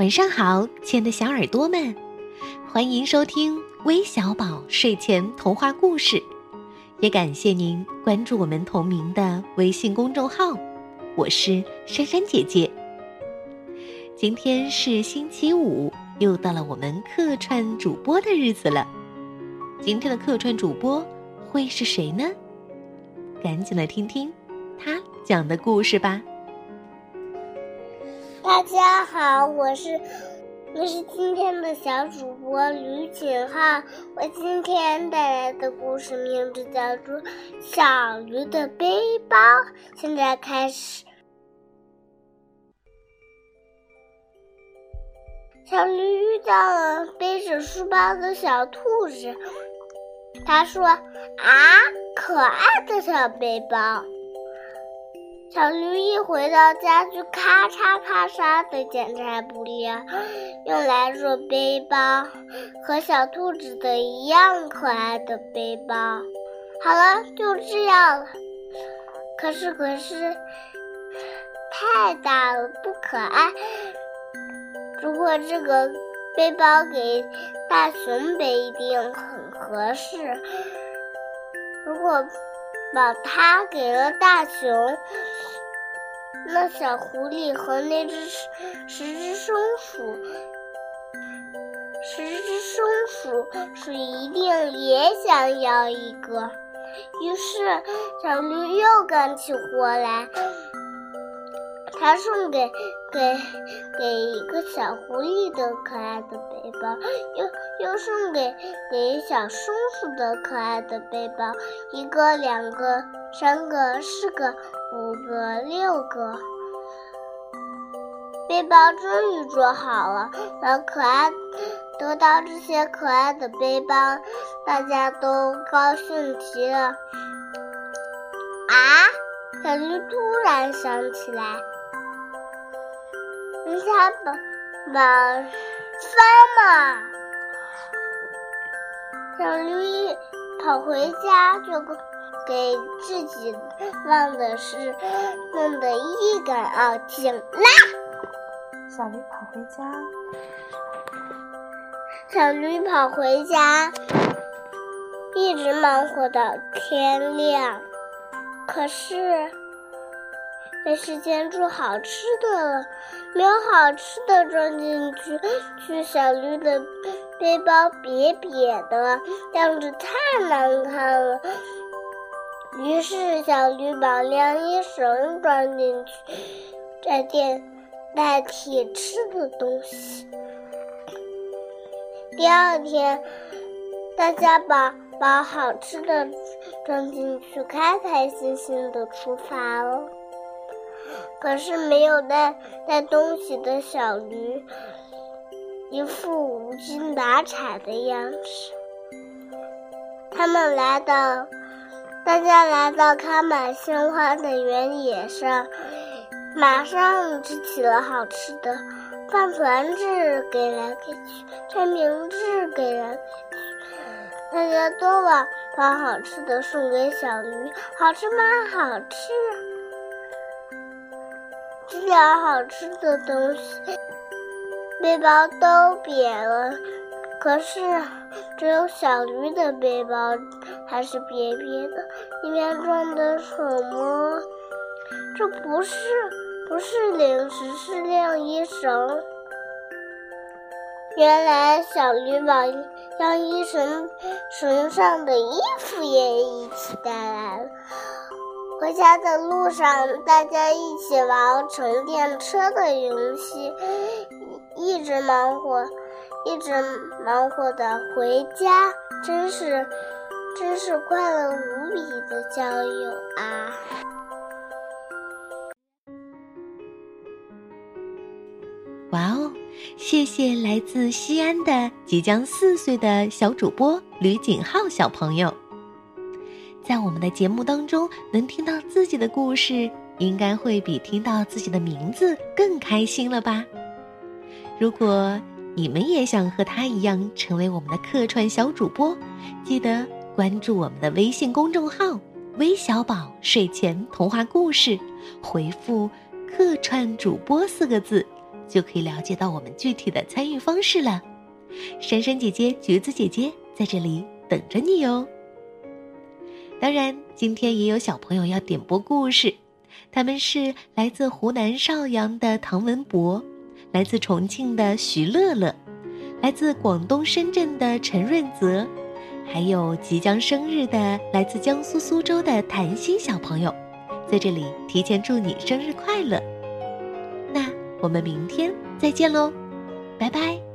晚上好，亲爱的小耳朵们，欢迎收听微小宝睡前童话故事，也感谢您关注我们同名的微信公众号。我是珊珊姐姐。今天是星期五，又到了我们客串主播的日子了。今天的客串主播会是谁呢？赶紧来听听他讲的故事吧。大家好，我是我是今天的小主播吕景浩。我今天带来的故事名字叫做《小驴的背包》。现在开始。小驴遇到了背着书包的小兔子，他说：“啊，可爱的小背包。”小驴一回到家，就咔嚓咔嚓的剪裁布料，用来做背包，和小兔子的一样可爱的背包。好了，就这样了。可是，可是，太大了，不可爱。如果这个背包给大熊背，一定很合适。如果把它给了大熊，那小狐狸和那只十只松鼠，十只松鼠是一定也想要一个。于是小驴又干起活来，他送给给给一个小狐狸的可爱的背包，又又送给给小松鼠的可爱的背包，一个两个。三个、四个、五个、六个，背包终于做好了。小可爱得到这些可爱的背包，大家都高兴极了。啊！小驴突然想起来，你想把把翻嘛？小驴跑回家就。给自己忘的事弄得一干二净啦！小驴跑回家，小驴跑回家，一直忙活到天亮。可是没时间做好吃的了，没有好吃的装进去，去小绿的背包瘪瘪的样子太难看了。于是，小绿把晾衣绳装进去，再垫代替吃的东西。第二天，大家把把好吃的装进去，开开心心的出发了。可是，没有带带东西的小驴，一副无精打采的样子。他们来到。大家来到开满鲜花的原野上，马上支起了好吃的，饭团子给来给去，三明治给来给去，大家都把把好吃的送给小驴，好吃吗？好吃。这点好吃的东西，背包都瘪了，可是只有小驴的背包。还是瘪瘪的，里面装的什么？这不是，不是零食，是晾衣绳。原来小驴把晾衣绳绳上的衣服也一起带来了。回家的路上，大家一起玩乘电车的游戏，一直忙活，一直忙活的回家，真是。真是快乐无比的郊游啊！哇哦，谢谢来自西安的即将四岁的小主播吕景浩小朋友。在我们的节目当中，能听到自己的故事，应该会比听到自己的名字更开心了吧？如果你们也想和他一样成为我们的客串小主播，记得。关注我们的微信公众号“微小宝睡前童话故事”，回复“客串主播”四个字，就可以了解到我们具体的参与方式了。珊珊姐姐、橘子姐姐在这里等着你哟。当然，今天也有小朋友要点播故事，他们是来自湖南邵阳的唐文博，来自重庆的徐乐乐，来自广东深圳的陈润泽，还有即将生日的来自江苏苏州的谭鑫小朋友，在这里提前祝你生日快乐。那我们明天再见喽，拜拜。